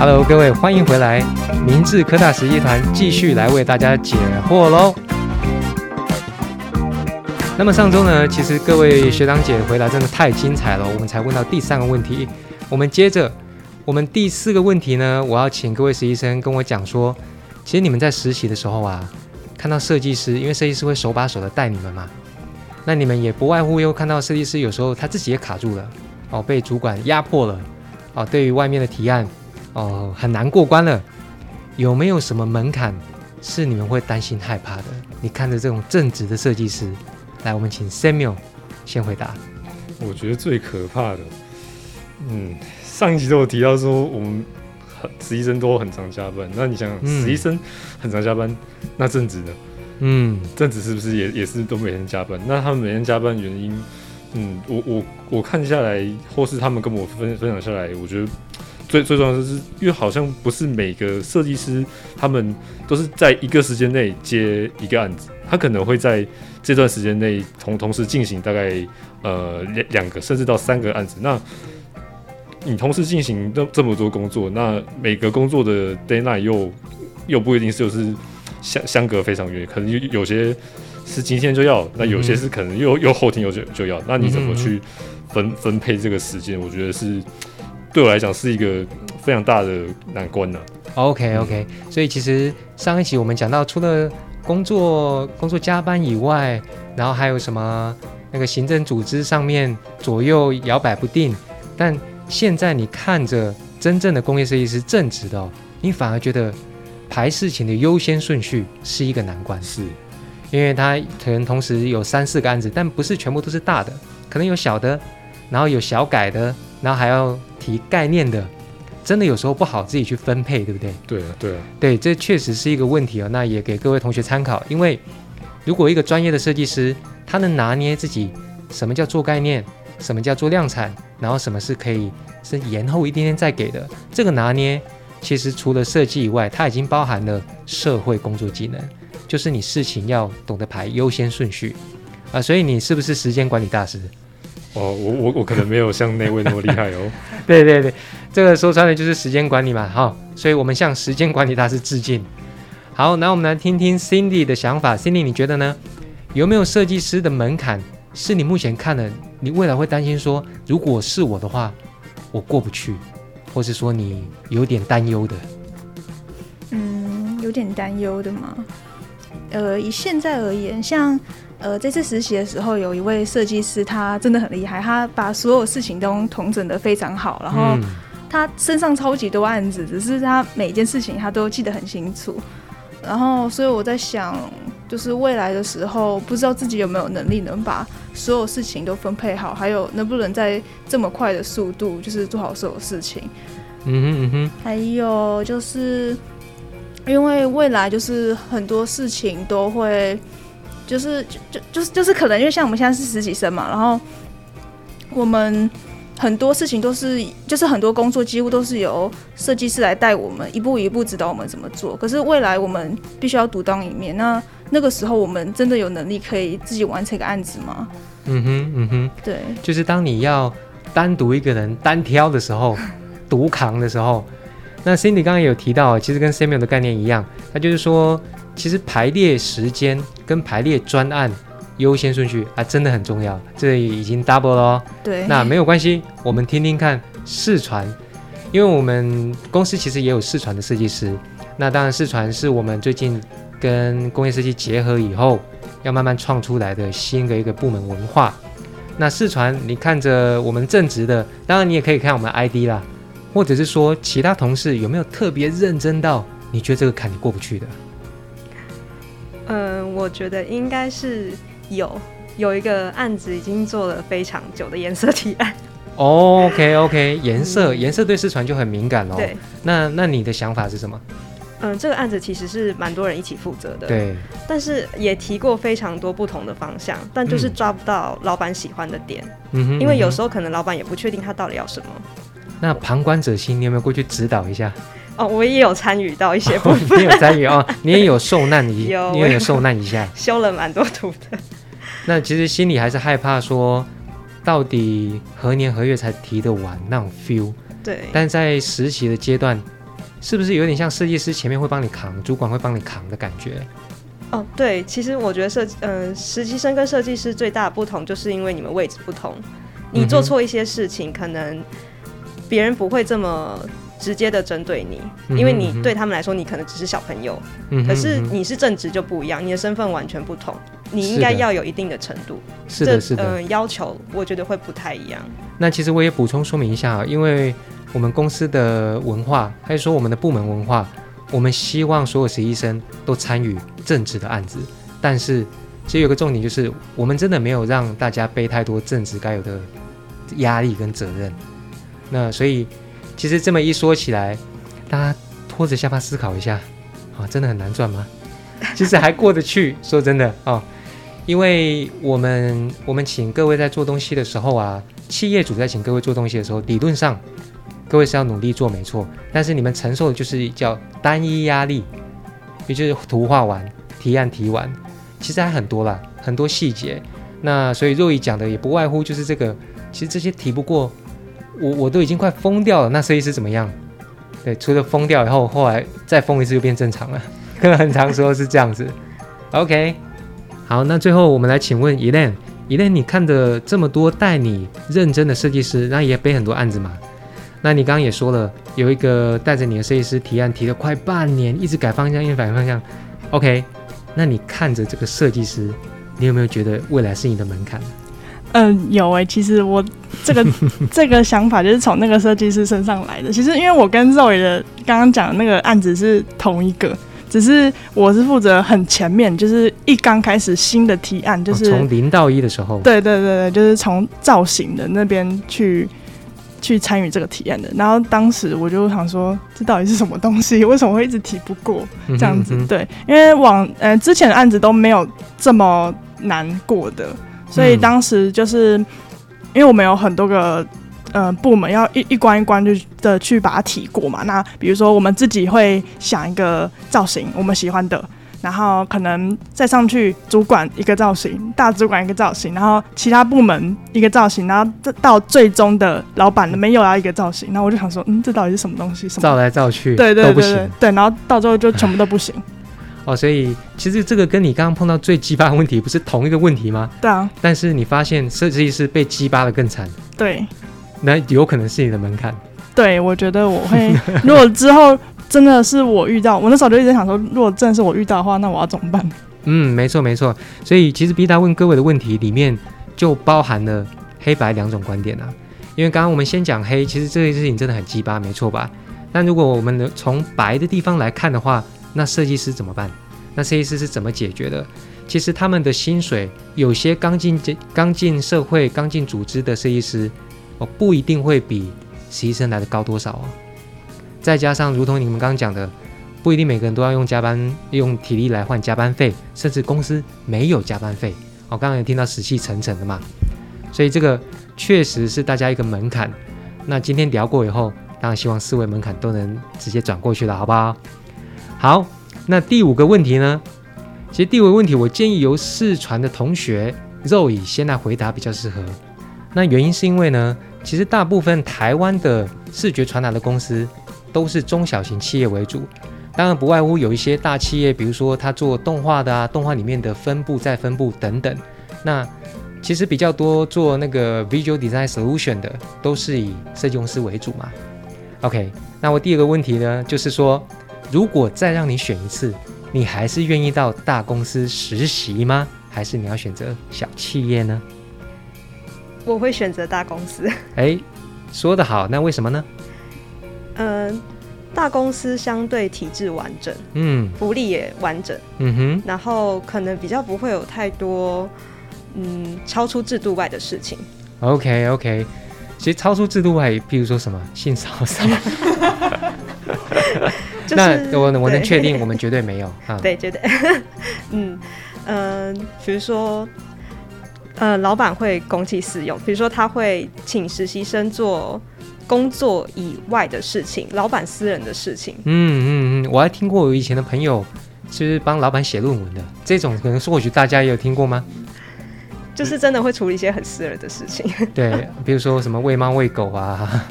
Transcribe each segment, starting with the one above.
Hello，各位，欢迎回来，明治科大实习团继续来为大家解惑喽。那么上周呢，其实各位学长姐回答真的太精彩了，我们才问到第三个问题。我们接着，我们第四个问题呢，我要请各位实习生跟我讲说，其实你们在实习的时候啊，看到设计师，因为设计师会手把手的带你们嘛，那你们也不外乎又看到设计师有时候他自己也卡住了，哦，被主管压迫了，哦，对于外面的提案，哦，很难过关了。有没有什么门槛是你们会担心害怕的？你看着这种正直的设计师。来，我们请 Samuel 先回答。我觉得最可怕的，嗯，上一集都有提到说，我们实习生都很常加班。那你想想，实习生很常加班，那正职呢？嗯，正职是不是也也是都每天加班？那他们每天加班原因，嗯，我我我看下来，或是他们跟我分分享下来，我觉得最最重要的是，因为好像不是每个设计师他们都是在一个时间内接一个案子，他可能会在。这段时间内同同时进行大概呃两两个甚至到三个案子，那你同时进行这这么多工作，那每个工作的 deadline 又又不一定是就是相相隔非常远，可能有有些是今天就要，那有些是可能又又后天又就就要，那你怎么去分分配这个时间？我觉得是对我来讲是一个非常大的难关呢。OK OK，所以其实上一期我们讲到除了工作工作加班以外，然后还有什么那个行政组织上面左右摇摆不定。但现在你看着真正的工业设计师正职的哦，你反而觉得排事情的优先顺序是一个难关。是，因为他可能同时有三四个案子，但不是全部都是大的，可能有小的，然后有小改的，然后还要提概念的。真的有时候不好自己去分配，对不对？对啊，对啊，对，这确实是一个问题哦。那也给各位同学参考，因为如果一个专业的设计师，他能拿捏自己什么叫做概念，什么叫做量产，然后什么是可以是延后一点点再给的，这个拿捏其实除了设计以外，它已经包含了社会工作技能，就是你事情要懂得排优先顺序啊。所以你是不是时间管理大师？哦，我我我可能没有像那位那么厉害哦。对对对，这个说穿了就是时间管理嘛，哈，所以我们向时间管理大师致敬。好，那我们来听听 Cindy 的想法。Cindy，你觉得呢？有没有设计师的门槛是你目前看的，你未来会担心说，如果是我的话，我过不去，或是说你有点担忧的？嗯，有点担忧的嘛。呃，以现在而言，像。呃，这次实习的时候，有一位设计师，他真的很厉害，他把所有事情都统整的非常好，然后他身上超级多案子，只是他每一件事情他都记得很清楚。然后，所以我在想，就是未来的时候，不知道自己有没有能力能把所有事情都分配好，还有能不能在这么快的速度，就是做好所有事情。嗯哼嗯哼。还有就是，因为未来就是很多事情都会。就是就就就是就是可能因为像我们现在是实习生嘛，然后我们很多事情都是就是很多工作几乎都是由设计师来带我们一步一步指导我们怎么做。可是未来我们必须要独当一面，那那个时候我们真的有能力可以自己完成一个案子吗？嗯哼嗯哼，对，就是当你要单独一个人单挑的时候，独扛的时候，那 Cindy 刚刚有提到，其实跟 Samuel 的概念一样，他就是说。其实排列时间跟排列专案优先顺序啊，真的很重要。这已经 double 了哦。对，那没有关系，我们听听看试传，因为我们公司其实也有试传的设计师。那当然，试传是我们最近跟工业设计结合以后，要慢慢创出来的新的一个部门文化。那试传，你看着我们正直的，当然你也可以看我们 ID 啦，或者是说其他同事有没有特别认真到你觉得这个坎你过不去的？嗯，我觉得应该是有有一个案子已经做了非常久的颜色提案。OK OK，颜色颜色对视传就很敏感哦。对，那那你的想法是什么？嗯，这个案子其实是蛮多人一起负责的。对，但是也提过非常多不同的方向，但就是抓不到老板喜欢的点。嗯哼，因为有时候可能老板也不确定他到底要什么。那旁观者清，你有没有过去指导一下？哦，我也有参与到一些部分，你有参与哦，你也有受难一，你也有受难一下，修了蛮多图的。那其实心里还是害怕，说到底何年何月才提得完那种 feel。对。但在实习的阶段，是不是有点像设计师前面会帮你扛，主管会帮你扛的感觉？哦，对，其实我觉得设嗯，实习生跟设计师最大的不同，就是因为你们位置不同。你做错一些事情，可能别人不会这么直接的针对你，因为你对他们来说，你可能只是小朋友。嗯。可是你是正职就不一样，你的身份完全不同，你应该要有一定的程度。是的，是的。嗯，要求我觉得会不太一样。那其实我也补充说明一下啊，因为我们公司的文化，还是说我们的部门文化。我们希望所有实习生都参与政治的案子，但是其实有个重点就是，我们真的没有让大家背太多政治该有的压力跟责任。那所以其实这么一说起来，大家拖着下巴思考一下，啊，真的很难赚吗？其实还过得去。说真的啊，因为我们我们请各位在做东西的时候啊，企业主在请各位做东西的时候，理论上。各位是要努力做没错，但是你们承受的就是叫单一压力，也就是图画完、提案提完，其实还很多啦，很多细节。那所以若雨讲的也不外乎就是这个，其实这些提不过，我我都已经快疯掉了。那设计师怎么样？对，除了疯掉以后，后来再疯一次就变正常了，可 能很长时候是这样子。OK，好，那最后我们来请问 Elaine，Elaine，你看的这么多带你认真的设计师，那也背很多案子嘛？那你刚刚也说了，有一个带着你的设计师提案提了快半年，一直改方向，一直改方向。OK，那你看着这个设计师，你有没有觉得未来是你的门槛？嗯，有诶。其实我这个 这个想法就是从那个设计师身上来的。其实因为我跟肉爷的刚刚讲的那个案子是同一个，只是我是负责很前面，就是一刚开始新的提案，就是从零到一的时候。对对对对，就是从造型的那边去。去参与这个体验的，然后当时我就想说，这到底是什么东西？为什么会一直提不过这样子？对，因为往呃之前的案子都没有这么难过的，所以当时就是因为我们有很多个呃部门要一一关一关就的去把它提过嘛。那比如说我们自己会想一个造型，我们喜欢的。然后可能再上去，主管一个造型，大主管一个造型，然后其他部门一个造型，然后这到最终的老板没有要一个造型，那我就想说，嗯，这到底是什么东西？什么造来造去，对对对对对，然后到最后就全部都不行。哦，所以其实这个跟你刚刚碰到最鸡巴的问题不是同一个问题吗？对啊。但是你发现设计师被鸡巴的更惨。对。那有可能是你的门槛。对，我觉得我会，如果之后。真的是我遇到，我那时候就一直想说，如果真的是我遇到的话，那我要怎么办？嗯，没错没错。所以其实 B 达问各位的问题里面就包含了黑白两种观点啊。因为刚刚我们先讲黑，其实这件事情真的很鸡巴，没错吧？但如果我们的从白的地方来看的话，那设计师怎么办？那设计师是怎么解决的？其实他们的薪水，有些刚进这刚进社会、刚进组织的设计师，哦，不一定会比实习生来的高多少哦。再加上，如同你们刚刚讲的，不一定每个人都要用加班、用体力来换加班费，甚至公司没有加班费。我刚刚也听到死气沉沉的嘛，所以这个确实是大家一个门槛。那今天聊过以后，当然希望四位门槛都能直接转过去了，好不好？好，那第五个问题呢？其实第五个问题，我建议由视传的同学肉以先来回答比较适合。那原因是因为呢，其实大部分台湾的视觉传达的公司。都是中小型企业为主，当然不外乎有一些大企业，比如说他做动画的啊，动画里面的分部再分部等等。那其实比较多做那个 visual design solution 的，都是以设计公司为主嘛。OK，那我第二个问题呢，就是说，如果再让你选一次，你还是愿意到大公司实习吗？还是你要选择小企业呢？我会选择大公司。哎，说得好，那为什么呢？嗯，大公司相对体制完整，嗯，福利也完整，嗯哼，然后可能比较不会有太多，嗯，超出制度外的事情。OK OK，其实超出制度外，譬如说什么性骚扰，那我我能确定，我们绝对没有 啊，对，绝对，嗯嗯，比如说，呃，老板会公器私用，比如说他会请实习生做。工作以外的事情，老板私人的事情。嗯嗯嗯，我还听过我以前的朋友，就是帮老板写论文的这种，可能或许大家也有听过吗？就是真的会处理一些很私人的事情。对，比如说什么喂猫喂狗啊。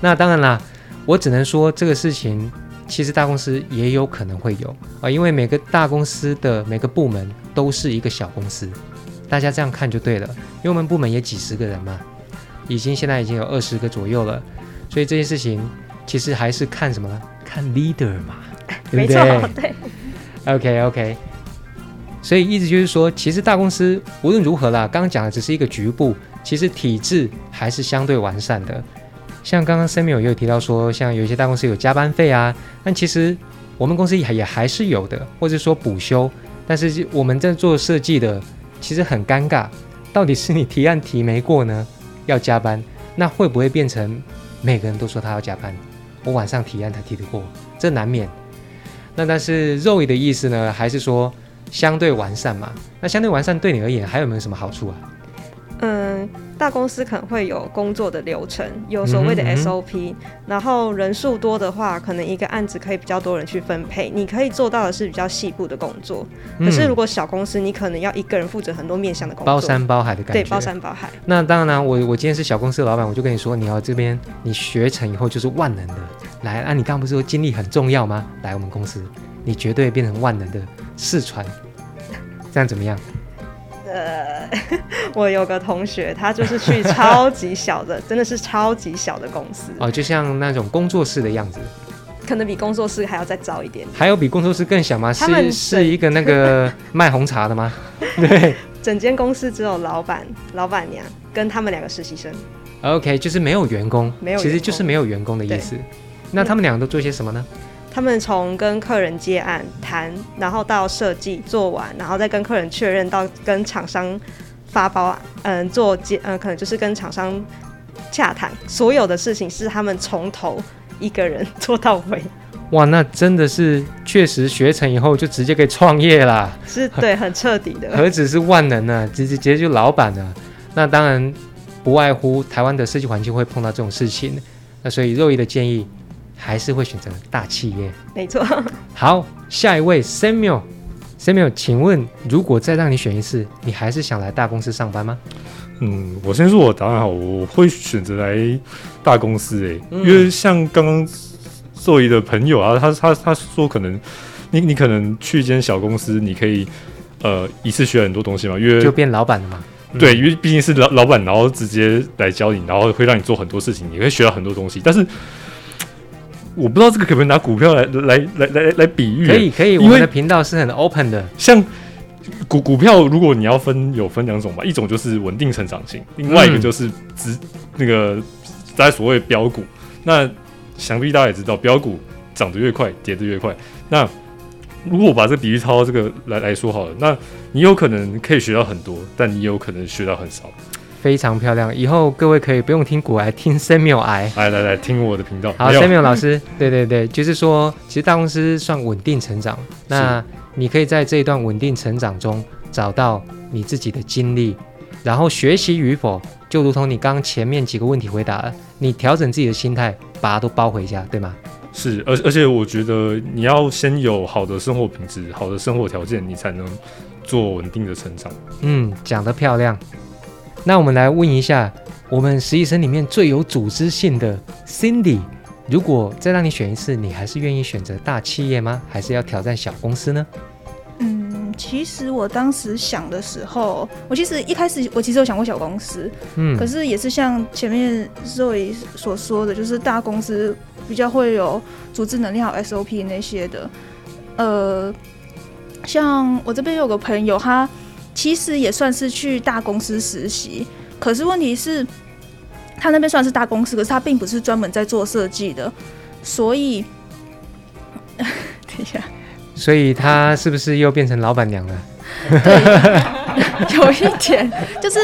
那当然啦，我只能说这个事情其实大公司也有可能会有啊，因为每个大公司的每个部门都是一个小公司，大家这样看就对了。因为我们部门也几十个人嘛，已经现在已经有二十个左右了，所以这件事情其实还是看什么呢？看 leader 嘛，对不对？对。OK OK。所以意思就是说，其实大公司无论如何啦，刚刚讲的只是一个局部，其实体制还是相对完善的。像刚刚 Samuel 也有提到说，像有一些大公司有加班费啊，但其实我们公司也也还是有的，或者说补休。但是我们在做设计的，其实很尴尬，到底是你提案提没过呢，要加班，那会不会变成每个人都说他要加班？我晚上提案才提得过，这难免。那但是 Roy 的意思呢，还是说相对完善嘛？那相对完善对你而言还有没有什么好处啊？嗯。大公司可能会有工作的流程，有所谓的 SOP，然后人数多的话，可能一个案子可以比较多人去分配，你可以做到的是比较细部的工作。可是如果小公司，你可能要一个人负责很多面向的工作，包山包海的感觉。对，包山包海。那当然，我我今天是小公司的老板，我就跟你说，你要这边你学成以后就是万能的。来，啊，你刚刚不是说精力很重要吗？来我们公司，你绝对变成万能的四川，这样怎么样？呃，我有个同学，他就是去超级小的，真的是超级小的公司哦，就像那种工作室的样子，可能比工作室还要再早一点。还有比工作室更小吗？是是一个那个 卖红茶的吗？对，整间公司只有老板、老板娘跟他们两个实习生。OK，就是没有员工，没有，其实就是没有员工的意思。那他们两个都做些什么呢？他们从跟客人接案谈，然后到设计做完，然后再跟客人确认，到跟厂商发包，嗯，做接，嗯，可能就是跟厂商洽谈，所有的事情是他们从头一个人做到尾。哇，那真的是确实学成以后就直接可以创业啦，是对，很彻底的，何止是万能呢？直接直接就老板了。那当然不外乎台湾的设计环境会碰到这种事情，那所以肉毅的建议。还是会选择大企业，没错。好，下一位 Samuel，Samuel，请问如果再让你选一次，你还是想来大公司上班吗？嗯，我先说我答案好，我会选择来大公司诶，因为像刚刚座椅的朋友啊，他他他说可能你你可能去一间小公司，你可以呃一次学很多东西嘛，因为就变老板了嘛。对，因为毕竟是老老板，然后直接来教你，然后会让你做很多事情，你会学到很多东西，但是。我不知道这个可不可以拿股票来来来来来比喻？可以可以，我们的频道是很 open 的。像股股票，如果你要分，有分两种吧，一种就是稳定成长型，另外一个就是直那个大家所谓标股。那想必大家也知道，标股涨得越快，跌得越快。那如果把这个比喻套到这个来来说好了，那你有可能可以学到很多，但你有可能学到很少。非常漂亮，以后各位可以不用听古癌听 Samuel 来来来来听我的频道。好，Samuel 老师，对对对，就是说，其实大公司算稳定成长，那你可以在这一段稳定成长中找到你自己的经历，然后学习与否，就如同你刚前面几个问题回答了，你调整自己的心态，把它都包回家，对吗？是，而而且我觉得你要先有好的生活品质、好的生活条件，你才能做稳定的成长。嗯，讲得漂亮。那我们来问一下，我们实习生里面最有组织性的 Cindy，如果再让你选一次，你还是愿意选择大企业吗？还是要挑战小公司呢？嗯，其实我当时想的时候，我其实一开始我其实有想过小公司，嗯，可是也是像前面 Zoe 所说的，就是大公司比较会有组织能力好 SOP 那些的。呃，像我这边有个朋友，他。其实也算是去大公司实习，可是问题是，他那边算是大公司，可是他并不是专门在做设计的，所以，等一下，所以他是不是又变成老板娘了？对，有一点，就是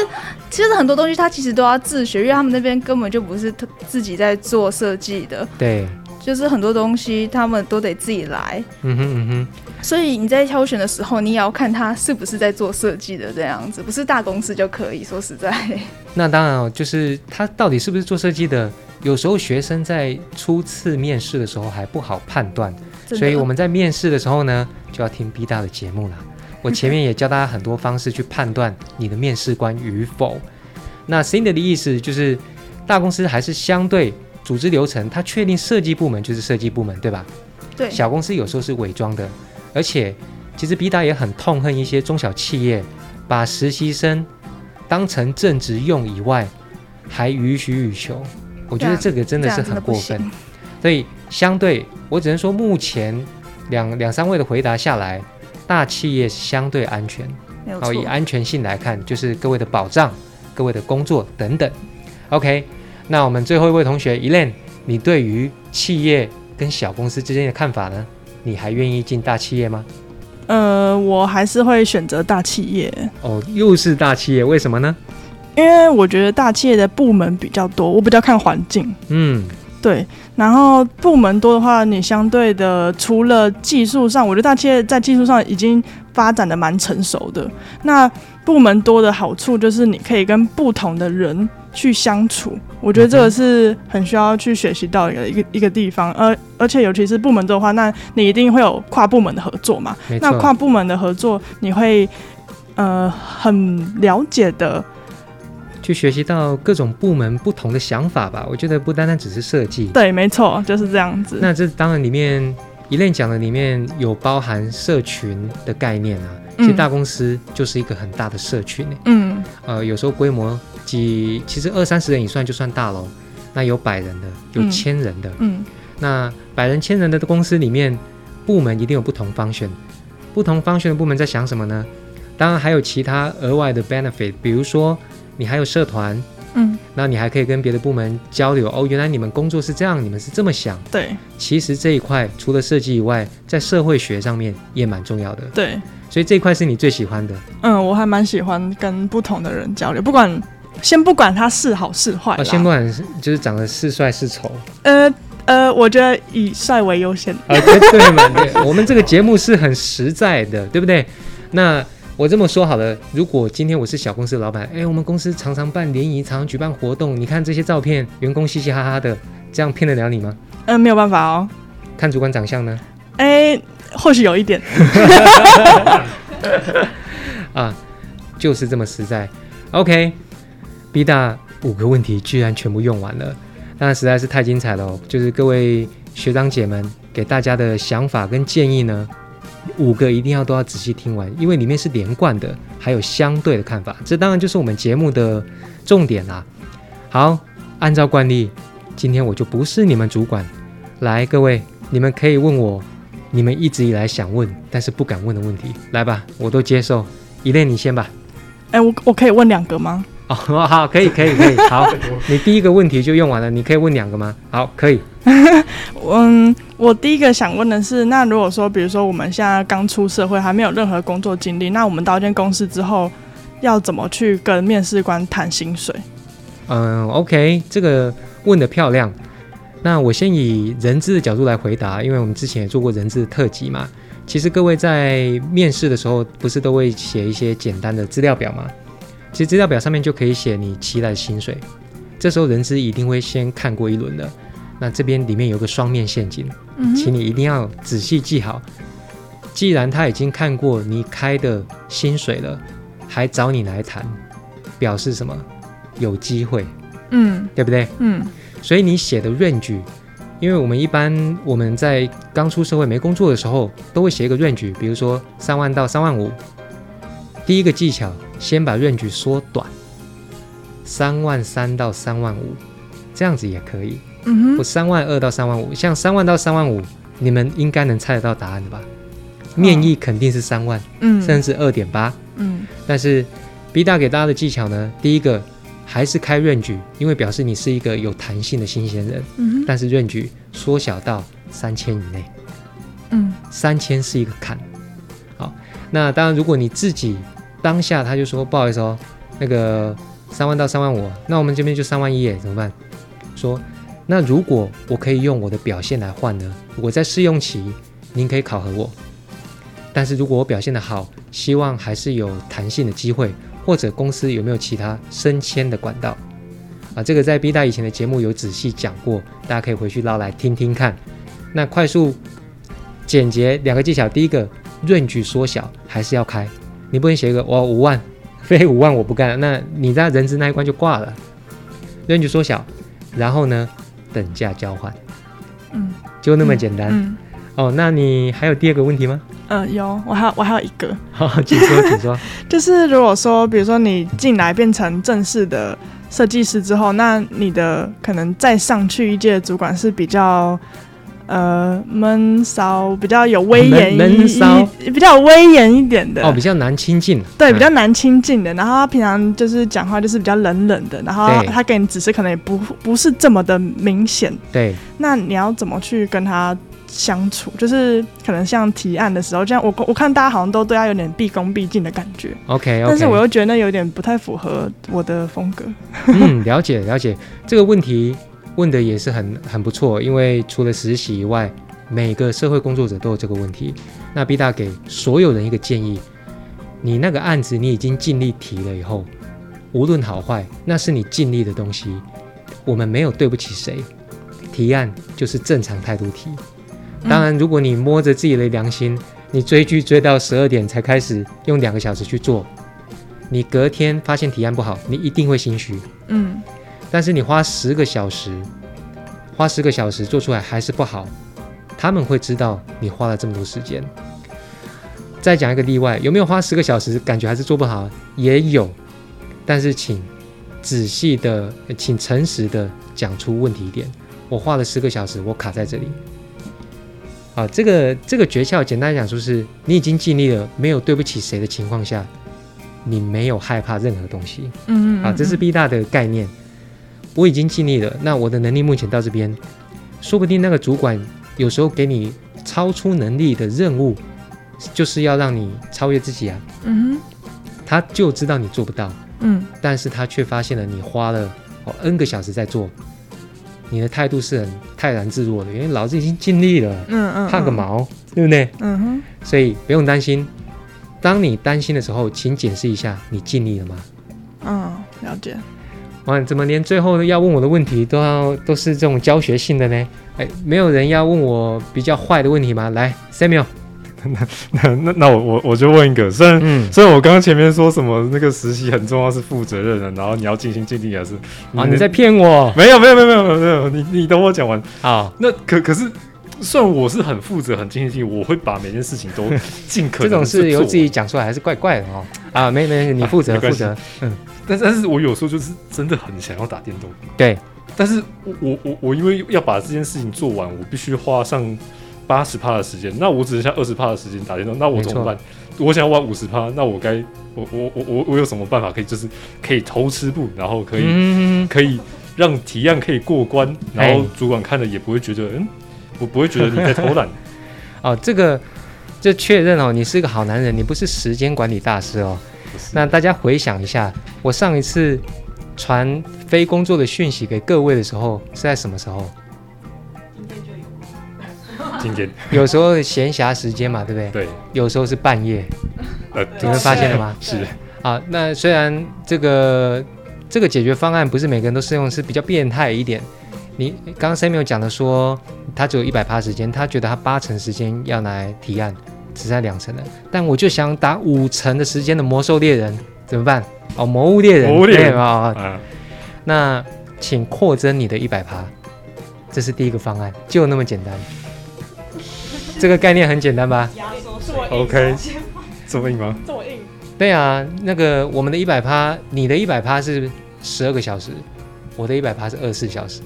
其实很多东西他其实都要自学，因为他们那边根本就不是他自己在做设计的。对。就是很多东西他们都得自己来，嗯哼嗯哼，所以你在挑选的时候，你也要看他是不是在做设计的这样子，不是大公司就可以说实在。那当然哦，就是他到底是不是做设计的，有时候学生在初次面试的时候还不好判断，所以我们在面试的时候呢，就要听 B 大的节目了。我前面也教大家很多方式去判断你的面试官与否。那 Cindy 的意思就是，大公司还是相对。组织流程，他确定设计部门就是设计部门，对吧？对，小公司有时候是伪装的，而且其实 B 达也很痛恨一些中小企业把实习生当成正职用以外，还予取予求。我觉得这个真的是很过分。所以相对，我只能说目前两两三位的回答下来，大企业相对安全。好，以安全性来看，就是各位的保障、各位的工作等等。OK，那我们最后一位同学 Elaine，你对于企业跟小公司之间的看法呢？你还愿意进大企业吗？呃，我还是会选择大企业。哦，又是大企业，为什么呢？因为我觉得大企业的部门比较多，我比较看环境。嗯，对。然后部门多的话，你相对的除了技术上，我觉得大企业在技术上已经发展的蛮成熟的。那部门多的好处就是你可以跟不同的人去相处，我觉得这个是很需要去学习到一个一个一个地方。而而且尤其是部门多的话，那你一定会有跨部门的合作嘛？那跨部门的合作，你会呃很了解的。去学习到各种部门不同的想法吧。我觉得不单单只是设计，对，没错，就是这样子。那这当然里面一类讲的里面有包含社群的概念啊。其实大公司就是一个很大的社群嗯，呃，有时候规模几，其实二三十人以上就算大喽。那有百人的，有千人的。嗯，那百人、千人的公司里面，部门一定有不同方选，不同方选的部门在想什么呢？当然还有其他额外的 benefit，比如说。你还有社团，嗯，那你还可以跟别的部门交流哦。原来你们工作是这样，你们是这么想。对，其实这一块除了设计以外，在社会学上面也蛮重要的。对，所以这一块是你最喜欢的。嗯，我还蛮喜欢跟不同的人交流，不管先不管他是好是坏，先不管就是长得是帅是丑。呃呃，我觉得以帅为优先。啊，对对嘛，对，我们这个节目是很实在的，对不对？那。我这么说好了，如果今天我是小公司的老板，哎，我们公司常常办联谊，常常举办活动，你看这些照片，员工嘻嘻哈哈的，这样骗得了你吗？嗯，没有办法哦。看主管长相呢？哎，或许有一点。啊，就是这么实在。OK，B 大五个问题居然全部用完了，那实在是太精彩了。就是各位学长姐们给大家的想法跟建议呢？五个一定要都要仔细听完，因为里面是连贯的，还有相对的看法，这当然就是我们节目的重点啦。好，按照惯例，今天我就不是你们主管，来，各位，你们可以问我你们一直以来想问但是不敢问的问题，来吧，我都接受。一类你先吧。哎，我我可以问两个吗？哦，好，可以，可以，可以。好，你第一个问题就用完了，你可以问两个吗？好，可以。嗯，我第一个想问的是，那如果说，比如说我们现在刚出社会，还没有任何工作经历，那我们到一间公司之后，要怎么去跟面试官谈薪水？嗯，OK，这个问的漂亮。那我先以人资的角度来回答，因为我们之前也做过人资特辑嘛。其实各位在面试的时候，不是都会写一些简单的资料表吗？其实资料表上面就可以写你期待的薪水，这时候人资一定会先看过一轮的。那这边里面有个双面陷阱，请你一定要仔细记好。既然他已经看过你开的薪水了，还找你来谈，表示什么？有机会，嗯，对不对？嗯。所以你写的 range，因为我们一般我们在刚出社会没工作的时候，都会写一个 range，比如说三万到三万五。第一个技巧。先把 range 缩短，三万三到三万五，这样子也可以。嗯，我三万二到三万五，像三万到三万五，你们应该能猜得到答案的吧？面议肯定是三万，嗯，甚至二点八，嗯。但是 B 大给大家的技巧呢，第一个还是开 range，因为表示你是一个有弹性的新鲜人。嗯，但是 range 缩小到三千以内，嗯，三千是一个坎。好，那当然如果你自己。当下他就说不好意思哦，那个三万到三万五，那我们这边就三万一耶，怎么办？说那如果我可以用我的表现来换呢？我在试用期，您可以考核我，但是如果我表现的好，希望还是有弹性的机会，或者公司有没有其他升迁的管道啊？这个在 B 大以前的节目有仔细讲过，大家可以回去捞来听听看。那快速简洁两个技巧，第一个润距缩小还是要开。你不能写一个我五万，非五万我不干，那你在人资那一关就挂了。认知缩小，然后呢，等价交换，嗯，就那么简单。哦，那你还有第二个问题吗？嗯，有，我还有我还有一个，好，请说，请说。就是如果说，比如说你进来变成正式的设计师之后，那你的可能再上去一届的主管是比较呃闷骚，比较有威严，闷骚，比较有威严一点的。哦，比较难亲近。对，比较难亲近的。然后他平常就是讲话就是比较冷冷的，然后他给你指示可能也不不是这么的明显。对。那你要怎么去跟他？相处就是可能像提案的时候，这样我我看大家好像都对他有点毕恭毕敬的感觉。OK，但是我又觉得那有点不太符合我的风格。嗯，了解了解，这个问题问的也是很很不错，因为除了实习以外，每个社会工作者都有这个问题。那 B 大给所有人一个建议：你那个案子你已经尽力提了以后，无论好坏，那是你尽力的东西，我们没有对不起谁。提案就是正常态度提。当然，如果你摸着自己的良心，你追剧追到十二点才开始用两个小时去做，你隔天发现提案不好，你一定会心虚。嗯。但是你花十个小时，花十个小时做出来还是不好，他们会知道你花了这么多时间。再讲一个例外，有没有花十个小时感觉还是做不好？也有。但是请仔细的，请诚实的讲出问题点。我花了十个小时，我卡在这里。啊，这个这个诀窍，简单讲就是，你已经尽力了，没有对不起谁的情况下，你没有害怕任何东西。嗯嗯。啊，这是 B 大的概念。我已经尽力了，那我的能力目前到这边，说不定那个主管有时候给你超出能力的任务，就是要让你超越自己啊。嗯哼。他就知道你做不到。嗯。但是他却发现了你花了哦 N 个小时在做。你的态度是很泰然自若的，因为老子已经尽力了，嗯嗯，怕个毛，对不对？嗯哼，所以不用担心。当你担心的时候，请检视一下，你尽力了吗？嗯，了解。哇，怎么连最后要问我的问题都要都是这种教学性的呢？哎，没有人要问我比较坏的问题吗？来，Samuel。那那那那我我我就问一个，虽然虽然我刚刚前面说什么那个实习很重要是负责任的，然后你要尽心尽力还是啊你在骗我？没有没有没有没有没有，你你等我讲完啊。那可可是，虽然我是很负责很尽心尽力，我会把每件事情都尽可能。这种事由自己讲出来还是怪怪的哦。啊，没没你负责负责。嗯，但但是我有时候就是真的很想要打电动。对，但是我我我因为要把这件事情做完，我必须花上。八十帕的时间，那我只剩下二十帕的时间打电动，那我怎么办？我想要玩五十趴，那我该我我我我我有什么办法可以就是可以偷吃步，然后可以可以让提案可以过关，然后主管看了也不会觉得嗯，我不会觉得你在偷懒。哦，这个这确认哦，你是一个好男人，你不是时间管理大师哦。那大家回想一下，我上一次传非工作的讯息给各位的时候是在什么时候？今天有时候闲暇时间嘛，对不对？对。有时候是半夜，呃，你们发现了吗？是。啊，那虽然这个这个解决方案不是每个人都适用，是比较变态一点。你刚刚 Samuel 讲的说，他只有一百趴时间，他觉得他八成时间要来提案，只在两成的。但我就想打五成的时间的魔兽猎人，怎么办？哦，魔物猎人，魔物猎人啊。那请扩增你的一百趴，这是第一个方案，就那么简单。这个概念很简单吧？OK，这么硬吗？这么硬？对啊，那个我们的一百趴，你的一百趴是十二个小时，我的一百趴是二十四小时，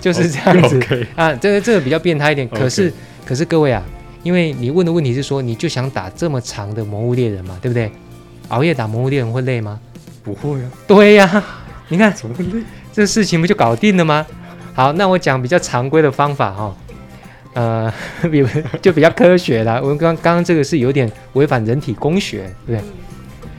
就是这样子啊。这个这个比较变态一点，可是可是各位啊，因为你问的问题是说，你就想打这么长的魔物猎人嘛，对不对？熬夜打魔物猎人会累吗？不会啊。对呀，你看怎么会累？这事情不就搞定了吗？好，那我讲比较常规的方法哈。呃，比就比较科学了。我们刚刚刚这个是有点违反人体工学，对不对？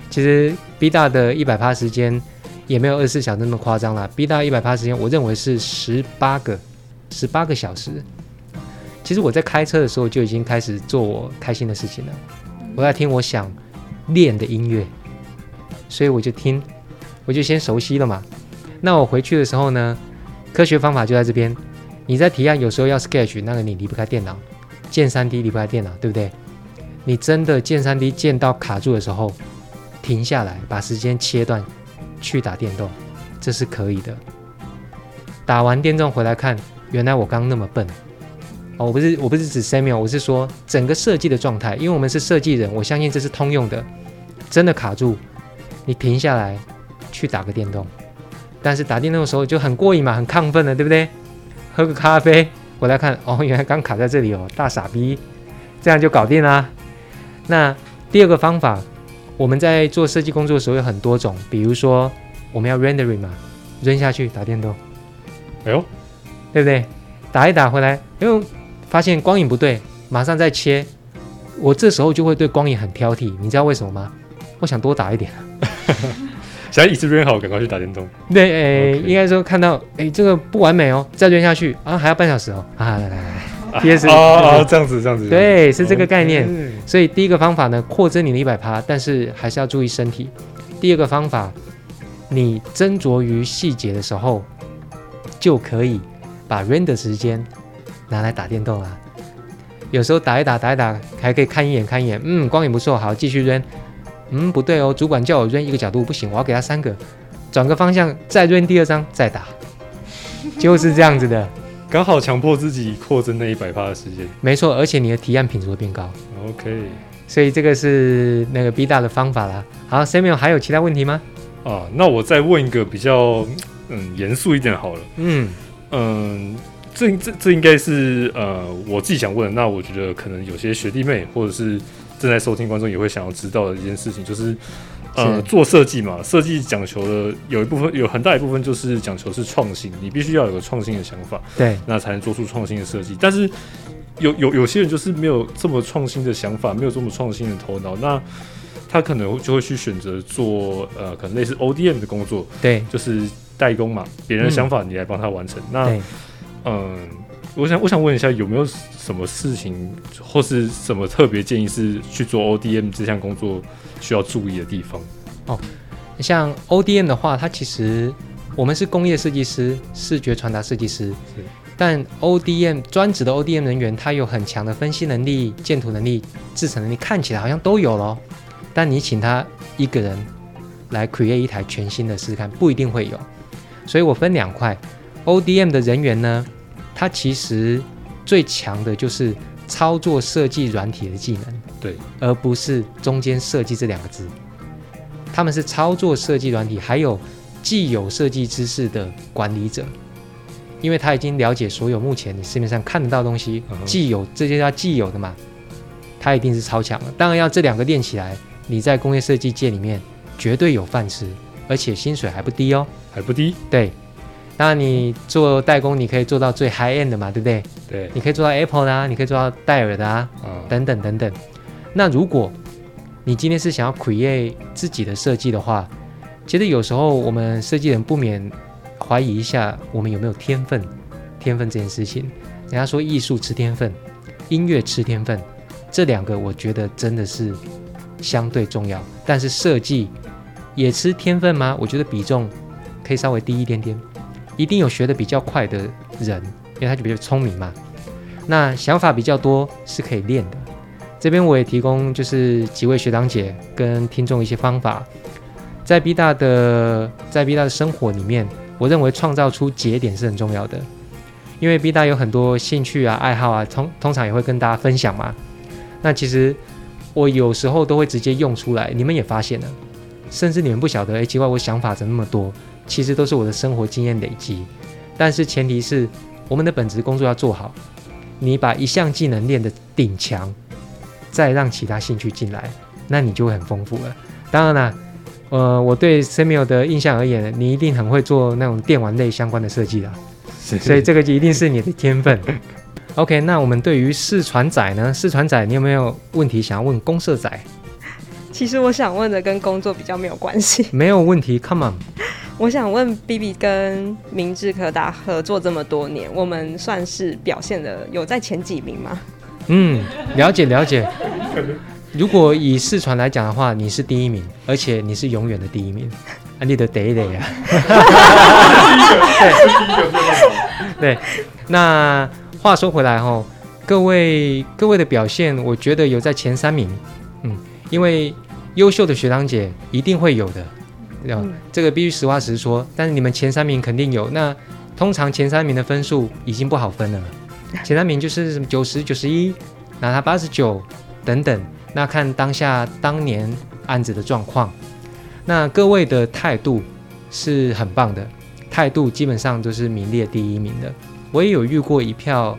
其实 B 大的一百趴时间也没有二十四小时那么夸张啦。B 大一百趴时间，我认为是十八个十八个小时。其实我在开车的时候就已经开始做我开心的事情了。我在听我想练的音乐，所以我就听，我就先熟悉了嘛。那我回去的时候呢，科学方法就在这边。你在提案有时候要 sketch，那个你离不开电脑，建三 D 离不开电脑，对不对？你真的建三 D 建到卡住的时候，停下来，把时间切断，去打电动，这是可以的。打完电动回来看，原来我刚那么笨，哦，我不是我不是指 Samuel，我是说整个设计的状态，因为我们是设计人，我相信这是通用的。真的卡住，你停下来去打个电动，但是打电动的时候就很过瘾嘛，很亢奋的，对不对？喝个咖啡，回来看，哦，原来刚卡在这里哦，大傻逼，这样就搞定啦。那第二个方法，我们在做设计工作的时候有很多种，比如说我们要 rendering 嘛，扔下去打电动，哎呦，对不对？打一打回来，因为发现光影不对，马上再切。我这时候就会对光影很挑剔，你知道为什么吗？我想多打一点。想一次扔好，赶快去打电动。对，诶，应该说看到，诶，这个不完美哦，再扔下去啊，还要半小时哦。啊，来来来，P.S. 啊，这样子，这样子。对，是这个概念。所以第一个方法呢，扩增你的一百趴，但是还是要注意身体。第二个方法，你斟酌于细节的时候，就可以把 render 时间拿来打电动啊。有时候打一打，打一打，还可以看一眼，看一眼，嗯，光影不错，好，继续扔。嗯，不对哦，主管叫我扔一个角度，不行，我要给他三个，转个方向，再扔第二张，再打，就是这样子的。刚好强迫自己扩增那一百趴的时间，没错，而且你的提案品质会变高。OK，所以这个是那个 B 大的方法啦。好，Samuel 还有其他问题吗？啊，那我再问一个比较嗯严肃一点好了。嗯嗯。这这这应该是呃我自己想问的。那我觉得可能有些学弟妹或者是正在收听观众也会想要知道的一件事情，就是呃做设计嘛，设计讲求的有一部分有很大一部分就是讲求是创新，你必须要有个创新的想法，对，那才能做出创新的设计。但是有有有些人就是没有这么创新的想法，没有这么创新的头脑，那他可能就会去选择做呃可能类似 ODM 的工作，对，就是代工嘛，别人的想法你来帮他完成，那。嗯，我想我想问一下，有没有什么事情或是什么特别建议是去做 ODM 这项工作需要注意的地方？哦，像 ODM 的话，它其实我们是工业设计师、视觉传达设计师，但 ODM 专职的 ODM 人员，他有很强的分析能力、建图能力、制成能力，看起来好像都有咯。但你请他一个人来 create 一台全新的试试看，不一定会有。所以我分两块，ODM 的人员呢。他其实最强的就是操作设计软体的技能，对，而不是中间设计这两个字。他们是操作设计软体，还有既有设计知识的管理者，因为他已经了解所有目前你市面上看得到东西，既有这些叫既有的嘛，他一定是超强的。当然要这两个练起来，你在工业设计界里面绝对有饭吃，而且薪水还不低哦，还不低，对。那你做代工，你可以做到最 high end 的嘛，对不对？对，你可以做到 Apple 的啊，你可以做到戴尔的啊，等等等等。那如果你今天是想要 create 自己的设计的话，其实有时候我们设计人不免怀疑一下，我们有没有天分？天分这件事情，人家说艺术吃天分，音乐吃天分，这两个我觉得真的是相对重要。但是设计也吃天分吗？我觉得比重可以稍微低一点点。一定有学的比较快的人，因为他就比较聪明嘛。那想法比较多是可以练的。这边我也提供就是几位学长姐跟听众一些方法，在 B 大的在 B 大的生活里面，我认为创造出节点是很重要的。因为 B 大有很多兴趣啊、爱好啊，通通常也会跟大家分享嘛。那其实我有时候都会直接用出来，你们也发现了，甚至你们不晓得，哎，奇怪，我想法怎么那么多？其实都是我的生活经验累积，但是前提是我们的本职工作要做好。你把一项技能练得顶强，再让其他兴趣进来，那你就会很丰富了。当然了，呃，我对 Samuel 的印象而言，你一定很会做那种电玩类相关的设计啦，所以这个就一定是你的天分。OK，那我们对于四传仔呢？四传仔，你有没有问题想要问公社仔？其实我想问的跟工作比较没有关系。没有问题，Come on。我想问 B B 跟明治可达合作这么多年，我们算是表现的有在前几名吗？嗯，了解了解。如果以视传来讲的话，你是第一名，而且你是永远的第一名，啊，你的得得呀。对，那话说回来哈，各位各位的表现，我觉得有在前三名，嗯，因为优秀的学长姐一定会有的。这个必须实话实说，但是你们前三名肯定有。那通常前三名的分数已经不好分了，前三名就是什么九十九十一，拿他八十九等等。那看当下当年案子的状况，那各位的态度是很棒的，态度基本上都是名列第一名的。我也有遇过一票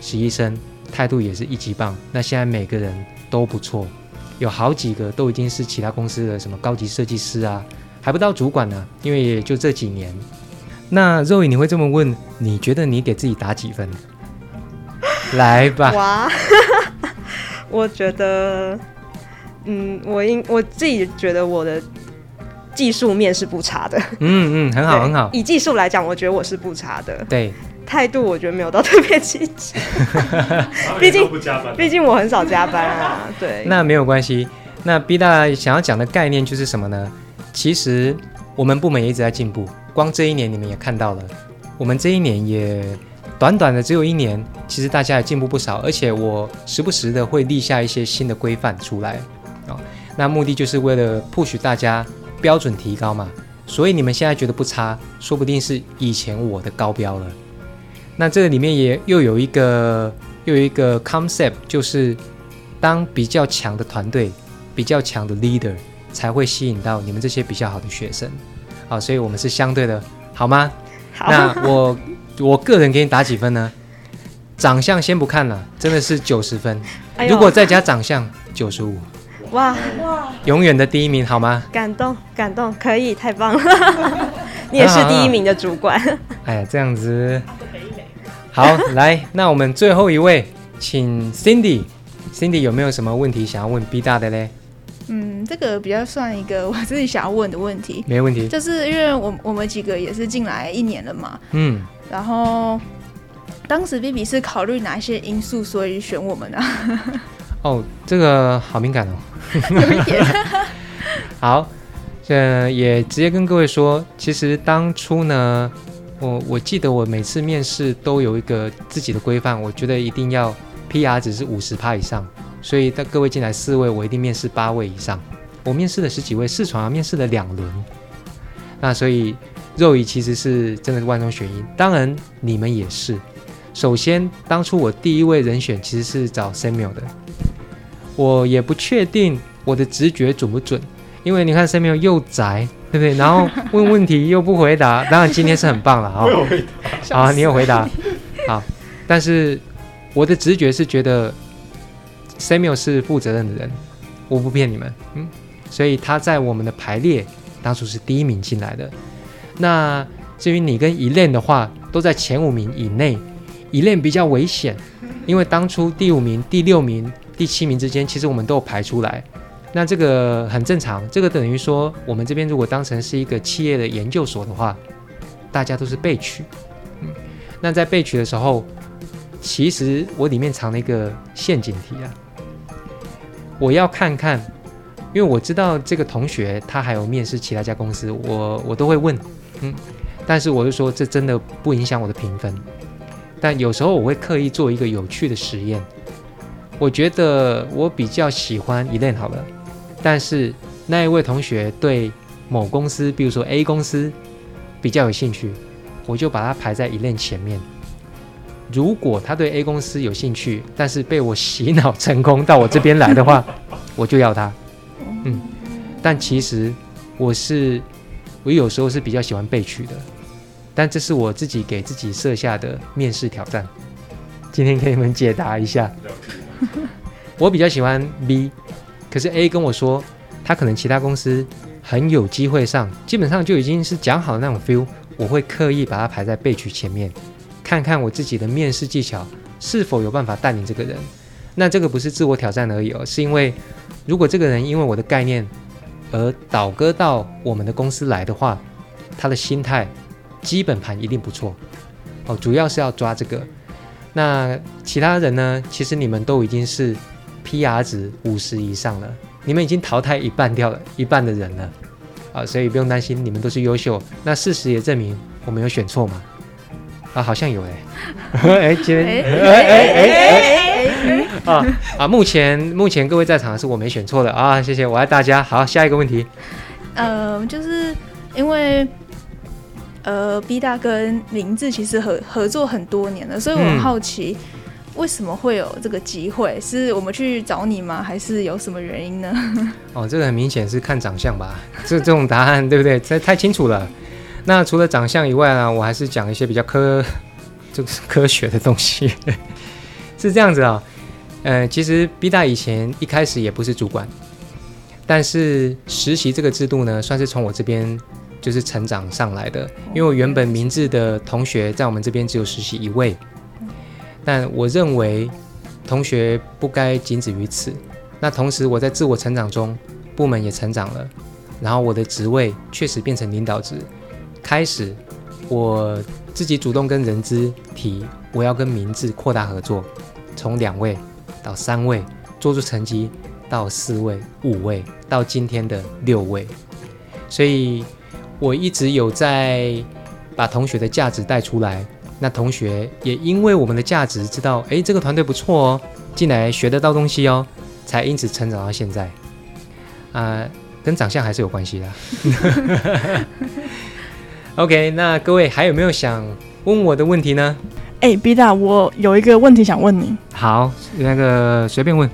实习生，态度也是一级棒。那现在每个人都不错，有好几个都已经是其他公司的什么高级设计师啊，还不到主管呢，因为也就这几年。那肉宇，你会这么问？你觉得你给自己打几分？来吧。哇，我觉得，嗯，我应我自己觉得我的技术面是不差的。嗯嗯，很好很好。以技术来讲，我觉得我是不差的。对。态度我觉得没有到特别积极。毕竟不加班，毕竟我很少加班啊。对。那没有关系。那 B 大想要讲的概念就是什么呢？其实我们部门也一直在进步。光这一年你们也看到了，我们这一年也短短的只有一年，其实大家也进步不少，而且我时不时的会立下一些新的规范出来啊，那目的就是为了 push 大家标准提高嘛，所以你们现在觉得不差，说不定是以前我的高标了。那这个里面也又有一个又有一个 concept，就是当比较强的团队、比较强的 leader 才会吸引到你们这些比较好的学生。好，所以我们是相对的，好吗？好。那我我个人给你打几分呢？长相先不看了，真的是九十分。如果再加长相，九十五。哇哇！永远的第一名，好吗？感动感动，可以，太棒了！你也是第一名的主管。哎呀，这样子。好，来，那我们最后一位，请 Cindy。Cindy 有没有什么问题想要问 B 大的嘞？嗯，这个比较算一个 我自己想要问的问题。没问题，就是因为我我们几个也是进来一年了嘛。嗯。然后当时 B B 是考虑哪些因素，所以选我们呢？哦，这个好敏感哦。有一点。好，这，也直接跟各位说，其实当初呢，我我记得我每次面试都有一个自己的规范，我觉得一定要 P R 值是五十趴以上。所以，在各位进来四位，我一定面试八位以上。我面试了十几位，试床啊面试了两轮。那所以，肉姨其实是真的是万中选一。当然，你们也是。首先，当初我第一位人选其实是找 Samuel 的。我也不确定我的直觉准不准，因为你看 Samuel 又宅，对不对？然后问问题又不回答。当然，今天是很棒了啊！好，你有回答。好，但是我的直觉是觉得。Samuel 是负责任的人，我不骗你们，嗯，所以他在我们的排列当初是第一名进来的。那至于你跟 Elen 的话，都在前五名以内。Elen 比较危险，因为当初第五名、第六名、第七名之间，其实我们都有排出来。那这个很正常，这个等于说我们这边如果当成是一个企业的研究所的话，大家都是被取。嗯，那在被取的时候，其实我里面藏了一个陷阱题啊。我要看看，因为我知道这个同学他还有面试其他家公司，我我都会问，嗯，但是我就说这真的不影响我的评分，但有时候我会刻意做一个有趣的实验，我觉得我比较喜欢 Elen 好了，但是那一位同学对某公司，比如说 A 公司比较有兴趣，我就把他排在 Elen 前面。如果他对 A 公司有兴趣，但是被我洗脑成功到我这边来的话，我就要他。嗯，但其实我是我有时候是比较喜欢被取的，但这是我自己给自己设下的面试挑战。今天给你们解答一下。我比较喜欢 B，可是 A 跟我说他可能其他公司很有机会上，基本上就已经是讲好的那种 feel，我会刻意把它排在被取前面。看看我自己的面试技巧是否有办法带领这个人，那这个不是自我挑战而已哦，是因为如果这个人因为我的概念而倒戈到我们的公司来的话，他的心态基本盘一定不错哦。主要是要抓这个。那其他人呢？其实你们都已经是 PR 值五十以上了，你们已经淘汰一半掉了一半的人了啊，所以不用担心，你们都是优秀。那事实也证明我没有选错嘛。啊，好像有哎，哎，今天哎哎哎哎啊啊！目前目前各位在场的是我没选错的啊，谢谢，我爱大家。好，下一个问题，呃，就是因为呃，B 大跟林志其实合合作很多年了，所以我很好奇，为什么会有这个机会？是我们去找你吗？还是有什么原因呢？哦，这个很明显是看长相吧？这这种答案对不对？这太清楚了。那除了长相以外呢，我还是讲一些比较科，就是 科学的东西。是这样子啊，呃，其实 B 大以前一开始也不是主管，但是实习这个制度呢，算是从我这边就是成长上来的。因为我原本明智的同学在我们这边只有实习一位。但我认为，同学不该仅止于此。那同时，我在自我成长中，部门也成长了，然后我的职位确实变成领导职。开始，我自己主动跟人资提，我要跟明智扩大合作，从两位到三位，做出成绩到四位、五位，到今天的六位。所以，我一直有在把同学的价值带出来。那同学也因为我们的价值知道，哎，这个团队不错哦，进来学得到东西哦，才因此成长到现在。啊，跟长相还是有关系的。OK，那各位还有没有想问我的问题呢？哎，B 大，我有一个问题想问你。好，那个随便问。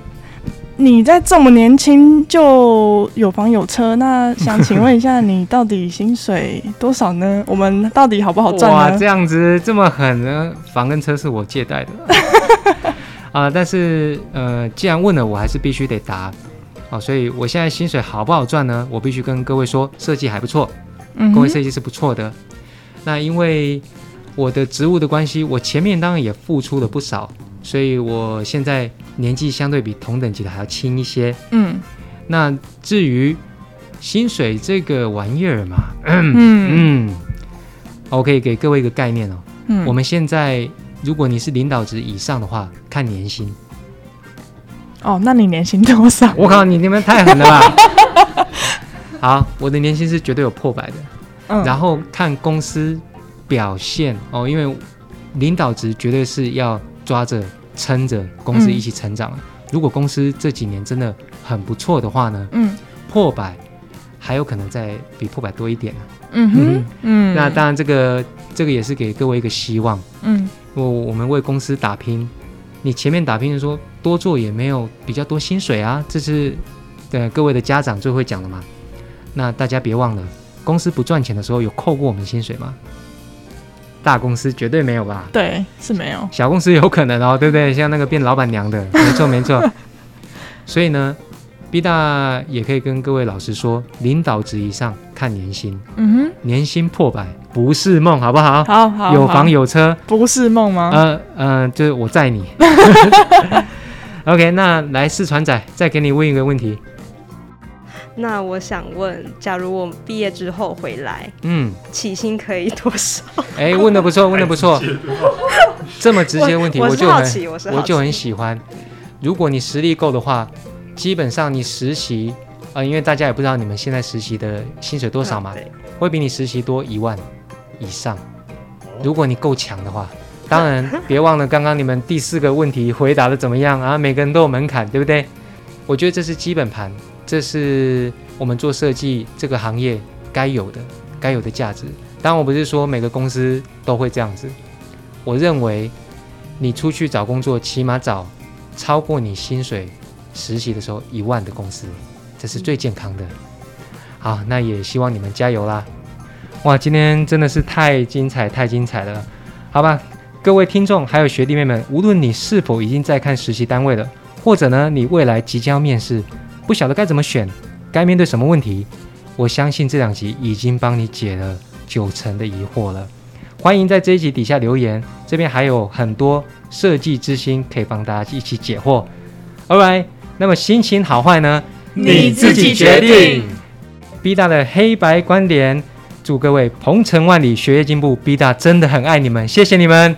你在这么年轻就有房有车，那想请问一下，你到底薪水多少呢？我们到底好不好赚呢？哇，这样子这么狠呢？房跟车是我借贷的 啊，但是呃，既然问了，我还是必须得答哦。所以我现在薪水好不好赚呢？我必须跟各位说，设计还不错，各位设计是不错的。那因为我的职务的关系，我前面当然也付出了不少。所以我现在年纪相对比同等级的还要轻一些。嗯，那至于薪水这个玩意儿嘛，嗯嗯，我可以给各位一个概念哦。嗯，我们现在如果你是领导职以上的话，看年薪。哦，那你年薪多少？我靠，你你们太狠了吧！好，我的年薪是绝对有破百的。嗯，然后看公司表现哦，因为领导职绝对是要。抓着撑着公司一起成长。如果公司这几年真的很不错的话呢？嗯，破百还有可能再比破百多一点呢。嗯哼，嗯，那当然这个这个也是给各位一个希望。嗯，我我们为公司打拼，你前面打拼的说多做也没有比较多薪水啊，这是呃各位的家长最会讲的嘛。那大家别忘了，公司不赚钱的时候有扣过我们薪水吗？大公司绝对没有吧？对，是没有。小公司有可能哦，对不对？像那个变老板娘的，没错没错。所以呢，B 大也可以跟各位老师说，领导职以上看年薪。嗯哼，年薪破百不是梦，好不好？好好。有房有车不是梦吗？呃呃，就是我载你。OK，那来四船仔，再给你问一个问题。那我想问，假如我毕业之后回来，嗯，起薪可以多少？哎，问的不错，问的不错。这么直接问题，我就很，我就很喜欢。如果你实力够的话，基本上你实习，啊，因为大家也不知道你们现在实习的薪水多少嘛，会比你实习多一万以上。如果你够强的话，当然 别忘了刚刚你们第四个问题回答的怎么样啊？每个人都有门槛，对不对？我觉得这是基本盘。这是我们做设计这个行业该有的、该有的价值。当然，我不是说每个公司都会这样子。我认为，你出去找工作，起码找超过你薪水实习的时候一万的公司，这是最健康的。好，那也希望你们加油啦！哇，今天真的是太精彩、太精彩了。好吧，各位听众还有学弟妹们，无论你是否已经在看实习单位了，或者呢，你未来即将面试。不晓得该怎么选，该面对什么问题？我相信这两集已经帮你解了九成的疑惑了。欢迎在这一集底下留言，这边还有很多设计之心可以帮大家一起解惑。All right，那么心情好坏呢？你自己决定。B 大的黑白观点，祝各位鹏程万里，学业进步。B 大真的很爱你们，谢谢你们。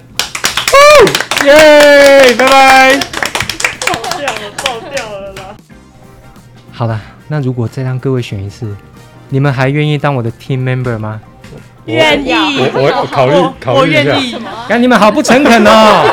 耶，拜拜。好了，那如果再让各位选一次，你们还愿意当我的 team member 吗？愿意，我我考虑考虑一下。哎你们好不诚恳哦。